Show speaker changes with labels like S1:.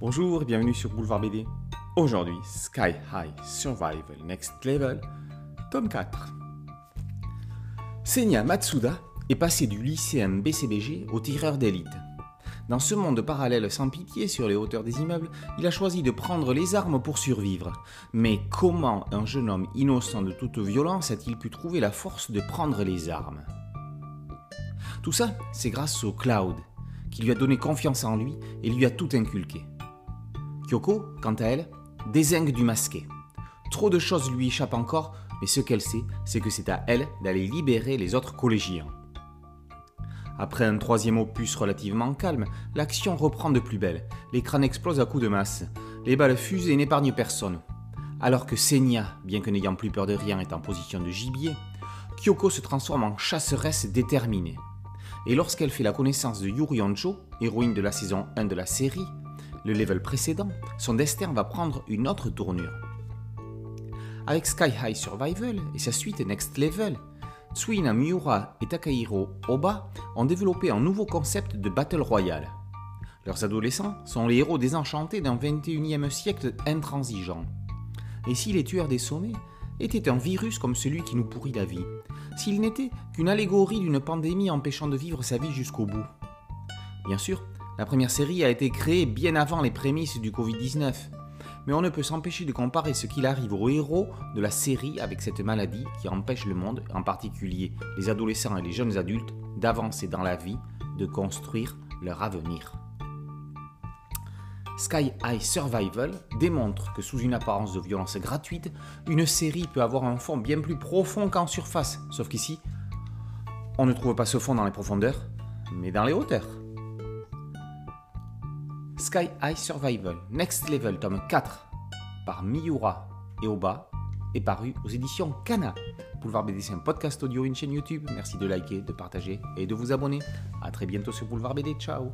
S1: Bonjour et bienvenue sur Boulevard BD. Aujourd'hui, Sky High Survival Next Level, tome 4. Senya Matsuda est passé du lycéen BCBG au tireur d'élite. Dans ce monde parallèle sans pitié sur les hauteurs des immeubles, il a choisi de prendre les armes pour survivre. Mais comment un jeune homme innocent de toute violence a-t-il pu trouver la force de prendre les armes? Tout ça, c'est grâce au Cloud, qui lui a donné confiance en lui et lui a tout inculqué. Kyoko, quant à elle, désingue du masqué. Trop de choses lui échappent encore, mais ce qu'elle sait, c'est que c'est à elle d'aller libérer les autres collégiens. Après un troisième opus relativement calme, l'action reprend de plus belle. L'écran explose à coups de masse. Les balles fusent et n'épargnent personne. Alors que Senya, bien que n'ayant plus peur de rien, est en position de gibier, Kyoko se transforme en chasseresse déterminée. Et lorsqu'elle fait la connaissance de Yuri Onjo, héroïne de la saison 1 de la série, le level précédent, son destin va prendre une autre tournure. Avec Sky High Survival et sa suite Next Level, Tsuina Miura et Takahiro Oba ont développé un nouveau concept de Battle Royale. Leurs adolescents sont les héros désenchantés d'un 21e siècle intransigeant. Et si les tueurs des sommets étaient un virus comme celui qui nous pourrit la vie, s'il n'était qu'une allégorie d'une pandémie empêchant de vivre sa vie jusqu'au bout? Bien sûr, la première série a été créée bien avant les prémices du Covid-19, mais on ne peut s'empêcher de comparer ce qu'il arrive aux héros de la série avec cette maladie qui empêche le monde, en particulier les adolescents et les jeunes adultes, d'avancer dans la vie, de construire leur avenir. Sky High Survival démontre que sous une apparence de violence gratuite, une série peut avoir un fond bien plus profond qu'en surface, sauf qu'ici, on ne trouve pas ce fond dans les profondeurs, mais dans les hauteurs. Sky High Survival Next Level tome 4 par Miura et Oba est paru aux éditions Kana. Boulevard BD c'est un podcast audio, une chaîne YouTube. Merci de liker, de partager et de vous abonner. A très bientôt sur Boulevard BD. Ciao